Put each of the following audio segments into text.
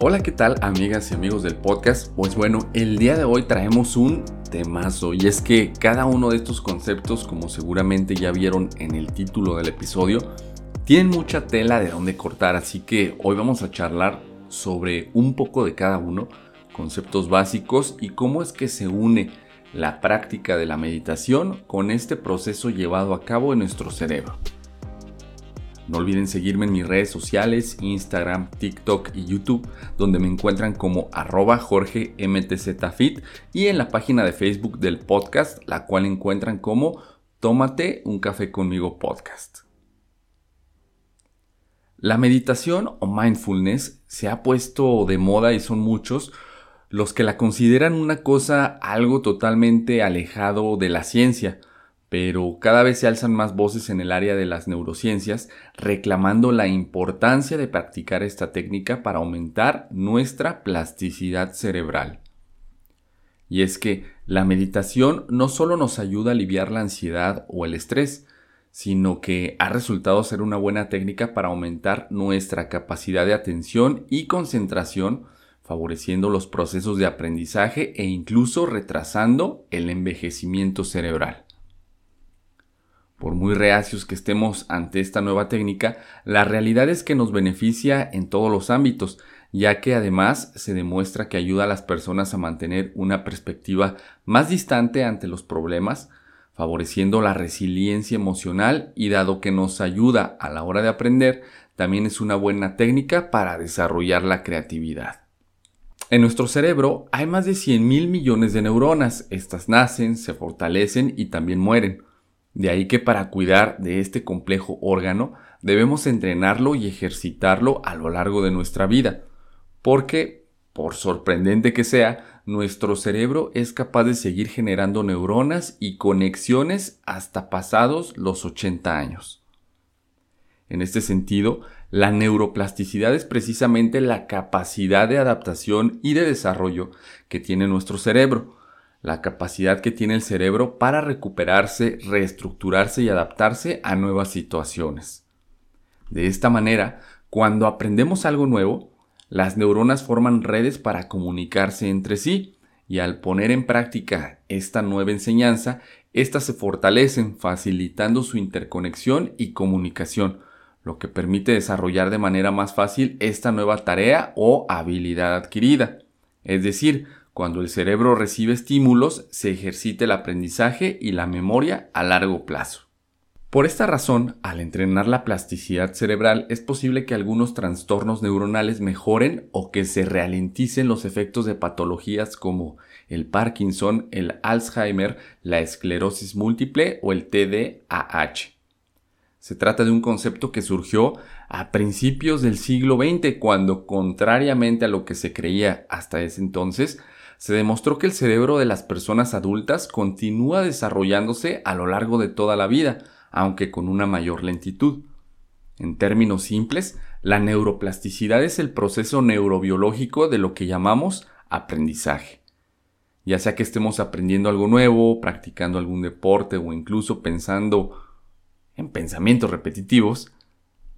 Hola, ¿qué tal amigas y amigos del podcast? Pues bueno, el día de hoy traemos un temazo y es que cada uno de estos conceptos, como seguramente ya vieron en el título del episodio, tienen mucha tela de dónde cortar, así que hoy vamos a charlar sobre un poco de cada uno, conceptos básicos y cómo es que se une la práctica de la meditación con este proceso llevado a cabo en nuestro cerebro. No olviden seguirme en mis redes sociales, Instagram, TikTok y YouTube, donde me encuentran como arroba Jorge MTZFit y en la página de Facebook del podcast, la cual encuentran como Tómate un café conmigo podcast. La meditación o mindfulness se ha puesto de moda y son muchos los que la consideran una cosa algo totalmente alejado de la ciencia, pero cada vez se alzan más voces en el área de las neurociencias reclamando la importancia de practicar esta técnica para aumentar nuestra plasticidad cerebral. Y es que la meditación no solo nos ayuda a aliviar la ansiedad o el estrés, sino que ha resultado ser una buena técnica para aumentar nuestra capacidad de atención y concentración, favoreciendo los procesos de aprendizaje e incluso retrasando el envejecimiento cerebral. Por muy reacios que estemos ante esta nueva técnica, la realidad es que nos beneficia en todos los ámbitos, ya que además se demuestra que ayuda a las personas a mantener una perspectiva más distante ante los problemas, favoreciendo la resiliencia emocional y dado que nos ayuda a la hora de aprender, también es una buena técnica para desarrollar la creatividad. En nuestro cerebro hay más de 100 mil millones de neuronas. Estas nacen, se fortalecen y también mueren. De ahí que para cuidar de este complejo órgano debemos entrenarlo y ejercitarlo a lo largo de nuestra vida, porque, por sorprendente que sea, nuestro cerebro es capaz de seguir generando neuronas y conexiones hasta pasados los 80 años. En este sentido, la neuroplasticidad es precisamente la capacidad de adaptación y de desarrollo que tiene nuestro cerebro, la capacidad que tiene el cerebro para recuperarse, reestructurarse y adaptarse a nuevas situaciones. De esta manera, cuando aprendemos algo nuevo, las neuronas forman redes para comunicarse entre sí y al poner en práctica esta nueva enseñanza, éstas se fortalecen facilitando su interconexión y comunicación, lo que permite desarrollar de manera más fácil esta nueva tarea o habilidad adquirida. Es decir, cuando el cerebro recibe estímulos, se ejercita el aprendizaje y la memoria a largo plazo. Por esta razón, al entrenar la plasticidad cerebral, es posible que algunos trastornos neuronales mejoren o que se ralenticen los efectos de patologías como el Parkinson, el Alzheimer, la esclerosis múltiple o el TDAH. Se trata de un concepto que surgió a principios del siglo XX, cuando, contrariamente a lo que se creía hasta ese entonces, se demostró que el cerebro de las personas adultas continúa desarrollándose a lo largo de toda la vida, aunque con una mayor lentitud. En términos simples, la neuroplasticidad es el proceso neurobiológico de lo que llamamos aprendizaje. Ya sea que estemos aprendiendo algo nuevo, practicando algún deporte o incluso pensando en pensamientos repetitivos,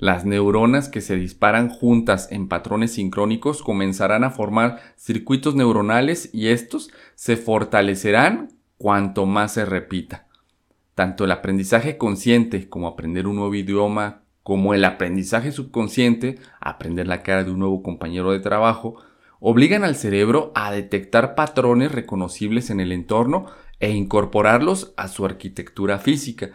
las neuronas que se disparan juntas en patrones sincrónicos comenzarán a formar circuitos neuronales y estos se fortalecerán cuanto más se repita. Tanto el aprendizaje consciente como aprender un nuevo idioma, como el aprendizaje subconsciente, aprender la cara de un nuevo compañero de trabajo, obligan al cerebro a detectar patrones reconocibles en el entorno e incorporarlos a su arquitectura física,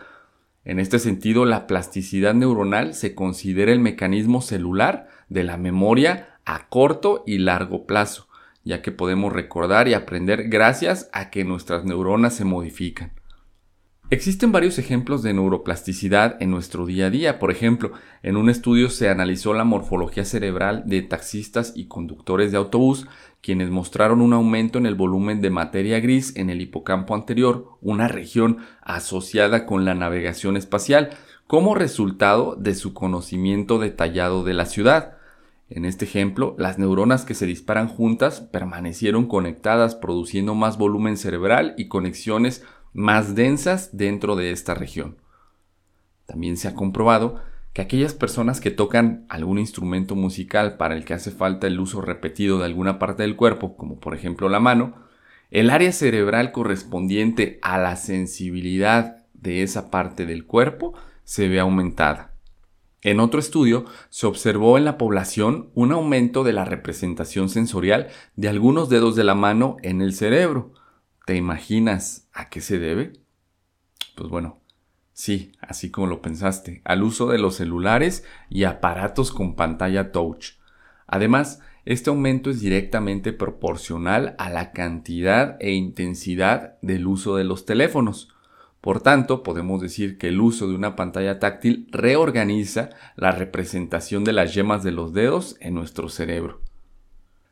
en este sentido, la plasticidad neuronal se considera el mecanismo celular de la memoria a corto y largo plazo, ya que podemos recordar y aprender gracias a que nuestras neuronas se modifican. Existen varios ejemplos de neuroplasticidad en nuestro día a día. Por ejemplo, en un estudio se analizó la morfología cerebral de taxistas y conductores de autobús quienes mostraron un aumento en el volumen de materia gris en el hipocampo anterior, una región asociada con la navegación espacial, como resultado de su conocimiento detallado de la ciudad. En este ejemplo, las neuronas que se disparan juntas permanecieron conectadas produciendo más volumen cerebral y conexiones más densas dentro de esta región. También se ha comprobado que aquellas personas que tocan algún instrumento musical para el que hace falta el uso repetido de alguna parte del cuerpo, como por ejemplo la mano, el área cerebral correspondiente a la sensibilidad de esa parte del cuerpo se ve aumentada. En otro estudio se observó en la población un aumento de la representación sensorial de algunos dedos de la mano en el cerebro. ¿Te imaginas a qué se debe? Pues bueno, sí, así como lo pensaste, al uso de los celulares y aparatos con pantalla touch. Además, este aumento es directamente proporcional a la cantidad e intensidad del uso de los teléfonos. Por tanto, podemos decir que el uso de una pantalla táctil reorganiza la representación de las yemas de los dedos en nuestro cerebro.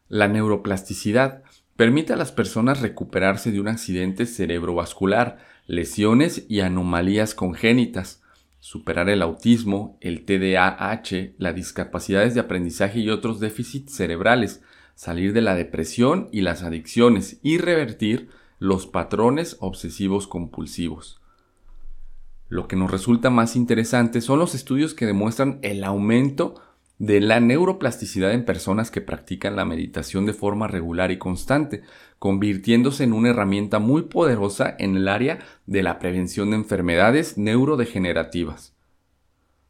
La neuroplasticidad permite a las personas recuperarse de un accidente cerebrovascular, lesiones y anomalías congénitas, superar el autismo, el TDAH, las discapacidades de aprendizaje y otros déficits cerebrales, salir de la depresión y las adicciones y revertir los patrones obsesivos compulsivos. Lo que nos resulta más interesante son los estudios que demuestran el aumento de la neuroplasticidad en personas que practican la meditación de forma regular y constante, convirtiéndose en una herramienta muy poderosa en el área de la prevención de enfermedades neurodegenerativas.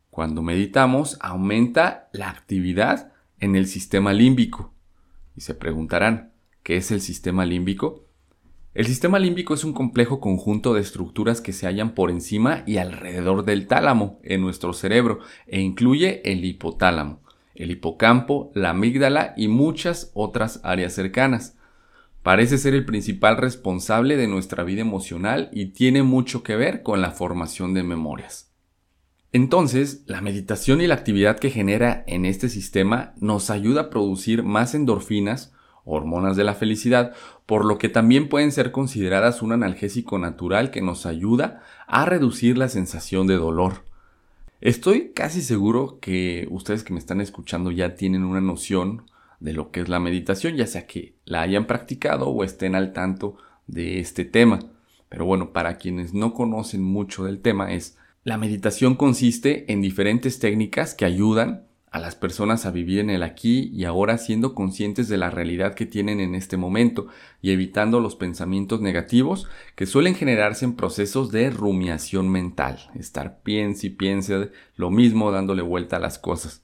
Cuando meditamos aumenta la actividad en el sistema límbico. Y se preguntarán, ¿qué es el sistema límbico? El sistema límbico es un complejo conjunto de estructuras que se hallan por encima y alrededor del tálamo en nuestro cerebro e incluye el hipotálamo, el hipocampo, la amígdala y muchas otras áreas cercanas. Parece ser el principal responsable de nuestra vida emocional y tiene mucho que ver con la formación de memorias. Entonces, la meditación y la actividad que genera en este sistema nos ayuda a producir más endorfinas, hormonas de la felicidad, por lo que también pueden ser consideradas un analgésico natural que nos ayuda a reducir la sensación de dolor. Estoy casi seguro que ustedes que me están escuchando ya tienen una noción de lo que es la meditación, ya sea que la hayan practicado o estén al tanto de este tema. Pero bueno, para quienes no conocen mucho del tema es, la meditación consiste en diferentes técnicas que ayudan a las personas a vivir en el aquí y ahora siendo conscientes de la realidad que tienen en este momento y evitando los pensamientos negativos que suelen generarse en procesos de rumiación mental, estar piense y piense lo mismo dándole vuelta a las cosas.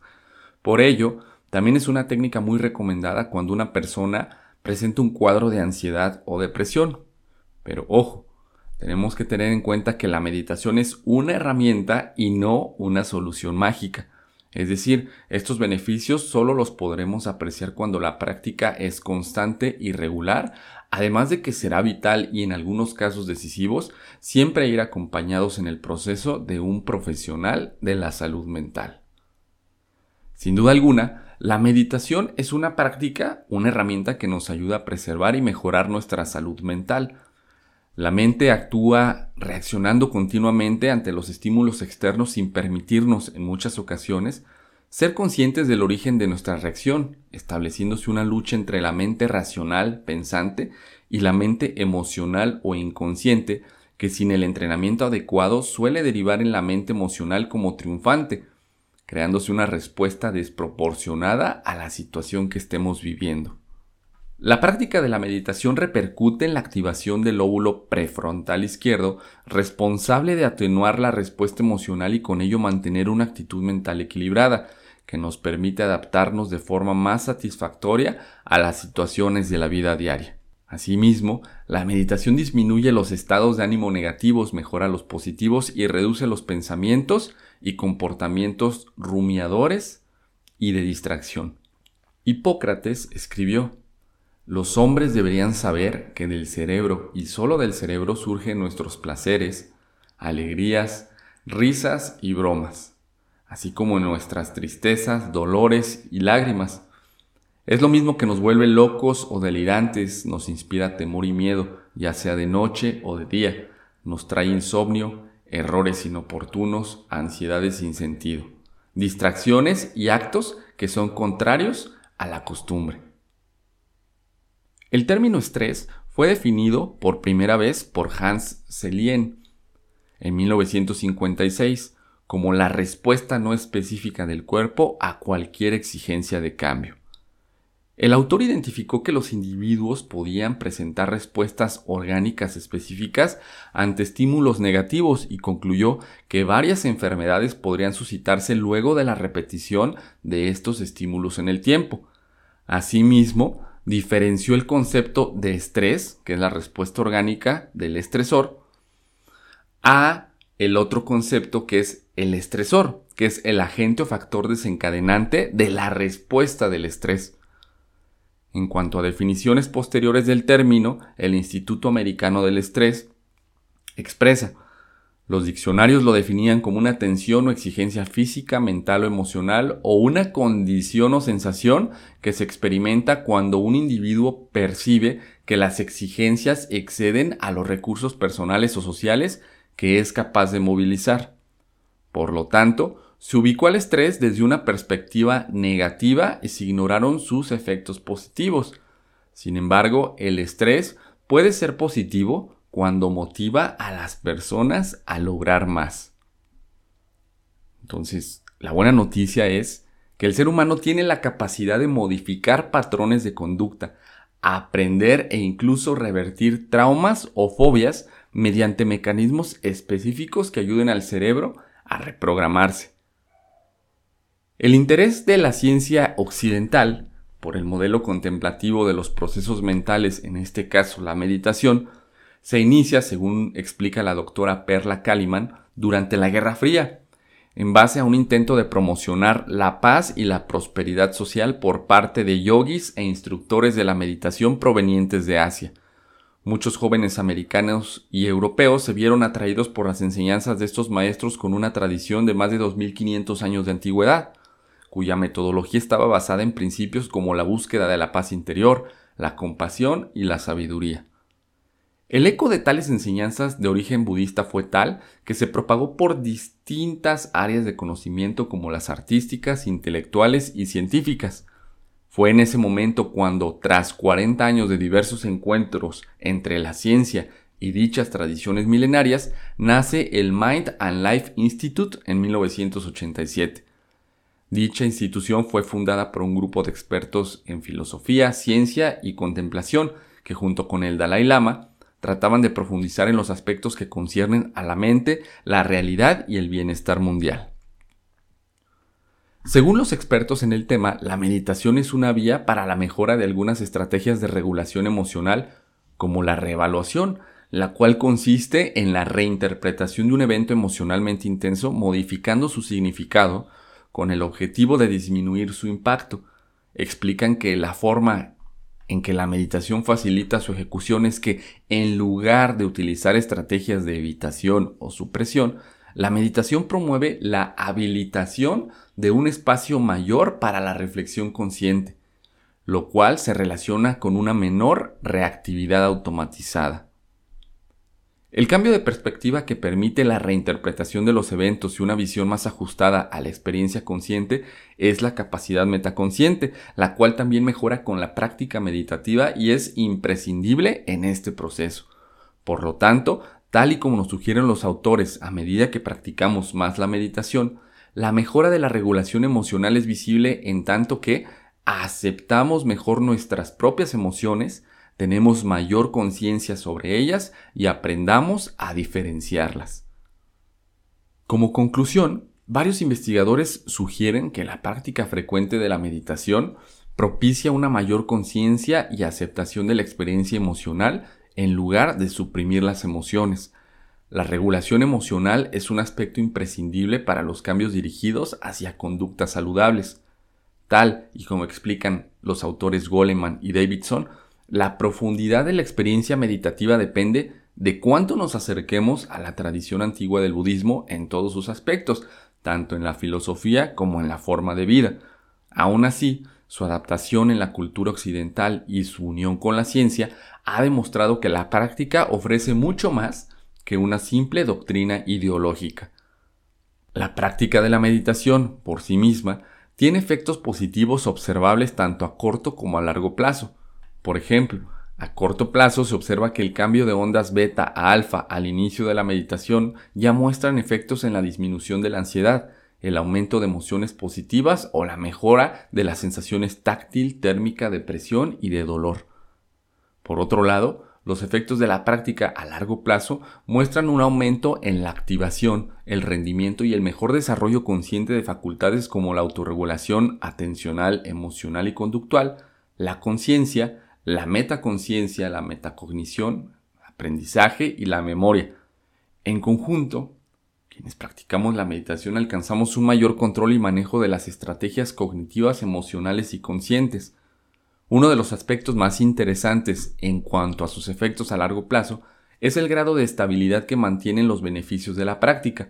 Por ello, también es una técnica muy recomendada cuando una persona presenta un cuadro de ansiedad o depresión. Pero ojo, tenemos que tener en cuenta que la meditación es una herramienta y no una solución mágica es decir, estos beneficios solo los podremos apreciar cuando la práctica es constante y regular, además de que será vital y en algunos casos decisivos siempre ir acompañados en el proceso de un profesional de la salud mental. Sin duda alguna, la meditación es una práctica, una herramienta que nos ayuda a preservar y mejorar nuestra salud mental, la mente actúa reaccionando continuamente ante los estímulos externos sin permitirnos, en muchas ocasiones, ser conscientes del origen de nuestra reacción, estableciéndose una lucha entre la mente racional, pensante, y la mente emocional o inconsciente, que sin el entrenamiento adecuado suele derivar en la mente emocional como triunfante, creándose una respuesta desproporcionada a la situación que estemos viviendo. La práctica de la meditación repercute en la activación del lóbulo prefrontal izquierdo, responsable de atenuar la respuesta emocional y con ello mantener una actitud mental equilibrada, que nos permite adaptarnos de forma más satisfactoria a las situaciones de la vida diaria. Asimismo, la meditación disminuye los estados de ánimo negativos, mejora los positivos y reduce los pensamientos y comportamientos rumiadores y de distracción. Hipócrates escribió los hombres deberían saber que del cerebro y solo del cerebro surgen nuestros placeres, alegrías, risas y bromas, así como nuestras tristezas, dolores y lágrimas. Es lo mismo que nos vuelve locos o delirantes, nos inspira temor y miedo, ya sea de noche o de día, nos trae insomnio, errores inoportunos, ansiedades sin sentido, distracciones y actos que son contrarios a la costumbre. El término estrés fue definido por primera vez por Hans Selyen en 1956 como la respuesta no específica del cuerpo a cualquier exigencia de cambio. El autor identificó que los individuos podían presentar respuestas orgánicas específicas ante estímulos negativos y concluyó que varias enfermedades podrían suscitarse luego de la repetición de estos estímulos en el tiempo. Asimismo, diferenció el concepto de estrés, que es la respuesta orgánica del estresor, a el otro concepto que es el estresor, que es el agente o factor desencadenante de la respuesta del estrés. En cuanto a definiciones posteriores del término, el Instituto Americano del Estrés expresa, los diccionarios lo definían como una tensión o exigencia física, mental o emocional o una condición o sensación que se experimenta cuando un individuo percibe que las exigencias exceden a los recursos personales o sociales que es capaz de movilizar. Por lo tanto, se ubicó al estrés desde una perspectiva negativa y se ignoraron sus efectos positivos. Sin embargo, el estrés puede ser positivo cuando motiva a las personas a lograr más. Entonces, la buena noticia es que el ser humano tiene la capacidad de modificar patrones de conducta, aprender e incluso revertir traumas o fobias mediante mecanismos específicos que ayuden al cerebro a reprogramarse. El interés de la ciencia occidental por el modelo contemplativo de los procesos mentales, en este caso la meditación, se inicia, según explica la doctora Perla Kaliman, durante la Guerra Fría, en base a un intento de promocionar la paz y la prosperidad social por parte de yogis e instructores de la meditación provenientes de Asia. Muchos jóvenes americanos y europeos se vieron atraídos por las enseñanzas de estos maestros con una tradición de más de 2500 años de antigüedad, cuya metodología estaba basada en principios como la búsqueda de la paz interior, la compasión y la sabiduría. El eco de tales enseñanzas de origen budista fue tal que se propagó por distintas áreas de conocimiento como las artísticas, intelectuales y científicas, fue en ese momento cuando, tras 40 años de diversos encuentros entre la ciencia y dichas tradiciones milenarias, nace el Mind and Life Institute en 1987. Dicha institución fue fundada por un grupo de expertos en filosofía, ciencia y contemplación que junto con el Dalai Lama trataban de profundizar en los aspectos que conciernen a la mente, la realidad y el bienestar mundial. Según los expertos en el tema, la meditación es una vía para la mejora de algunas estrategias de regulación emocional, como la reevaluación, la cual consiste en la reinterpretación de un evento emocionalmente intenso modificando su significado con el objetivo de disminuir su impacto. Explican que la forma en que la meditación facilita su ejecución es que en lugar de utilizar estrategias de evitación o supresión, la meditación promueve la habilitación de un espacio mayor para la reflexión consciente, lo cual se relaciona con una menor reactividad automatizada. El cambio de perspectiva que permite la reinterpretación de los eventos y una visión más ajustada a la experiencia consciente es la capacidad metaconsciente, la cual también mejora con la práctica meditativa y es imprescindible en este proceso. Por lo tanto, tal y como nos sugieren los autores a medida que practicamos más la meditación, la mejora de la regulación emocional es visible en tanto que aceptamos mejor nuestras propias emociones, tenemos mayor conciencia sobre ellas y aprendamos a diferenciarlas. Como conclusión, varios investigadores sugieren que la práctica frecuente de la meditación propicia una mayor conciencia y aceptación de la experiencia emocional en lugar de suprimir las emociones, la regulación emocional es un aspecto imprescindible para los cambios dirigidos hacia conductas saludables. Tal y como explican los autores Goleman y Davidson, la profundidad de la experiencia meditativa depende de cuánto nos acerquemos a la tradición antigua del budismo en todos sus aspectos, tanto en la filosofía como en la forma de vida. Aún así, su adaptación en la cultura occidental y su unión con la ciencia ha demostrado que la práctica ofrece mucho más que una simple doctrina ideológica. La práctica de la meditación, por sí misma, tiene efectos positivos observables tanto a corto como a largo plazo. Por ejemplo, A corto plazo se observa que el cambio de ondas beta a alfa al inicio de la meditación ya muestran efectos en la disminución de la ansiedad, el aumento de emociones positivas o la mejora de las sensaciones táctil, térmica, de presión y de dolor. Por otro lado, los efectos de la práctica a largo plazo muestran un aumento en la activación, el rendimiento y el mejor desarrollo consciente de facultades como la autorregulación atencional, emocional y conductual, la conciencia, la metaconciencia, la metacognición, aprendizaje y la memoria. En conjunto, quienes practicamos la meditación alcanzamos un mayor control y manejo de las estrategias cognitivas, emocionales y conscientes. Uno de los aspectos más interesantes en cuanto a sus efectos a largo plazo es el grado de estabilidad que mantienen los beneficios de la práctica.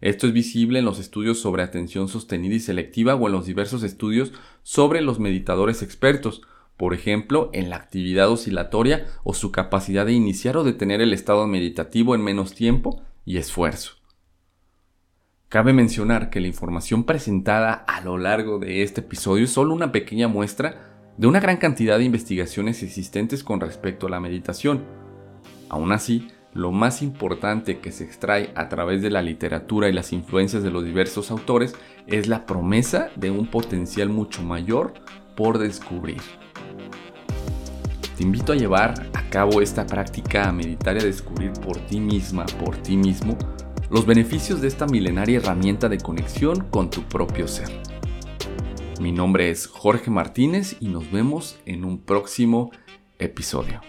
Esto es visible en los estudios sobre atención sostenida y selectiva o en los diversos estudios sobre los meditadores expertos, por ejemplo, en la actividad oscilatoria o su capacidad de iniciar o detener el estado meditativo en menos tiempo y esfuerzo. Cabe mencionar que la información presentada a lo largo de este episodio es solo una pequeña muestra de una gran cantidad de investigaciones existentes con respecto a la meditación. Aún así, lo más importante que se extrae a través de la literatura y las influencias de los diversos autores es la promesa de un potencial mucho mayor por descubrir. Te invito a llevar a cabo esta práctica a meditar y a descubrir por ti misma, por ti mismo, los beneficios de esta milenaria herramienta de conexión con tu propio ser. Mi nombre es Jorge Martínez y nos vemos en un próximo episodio.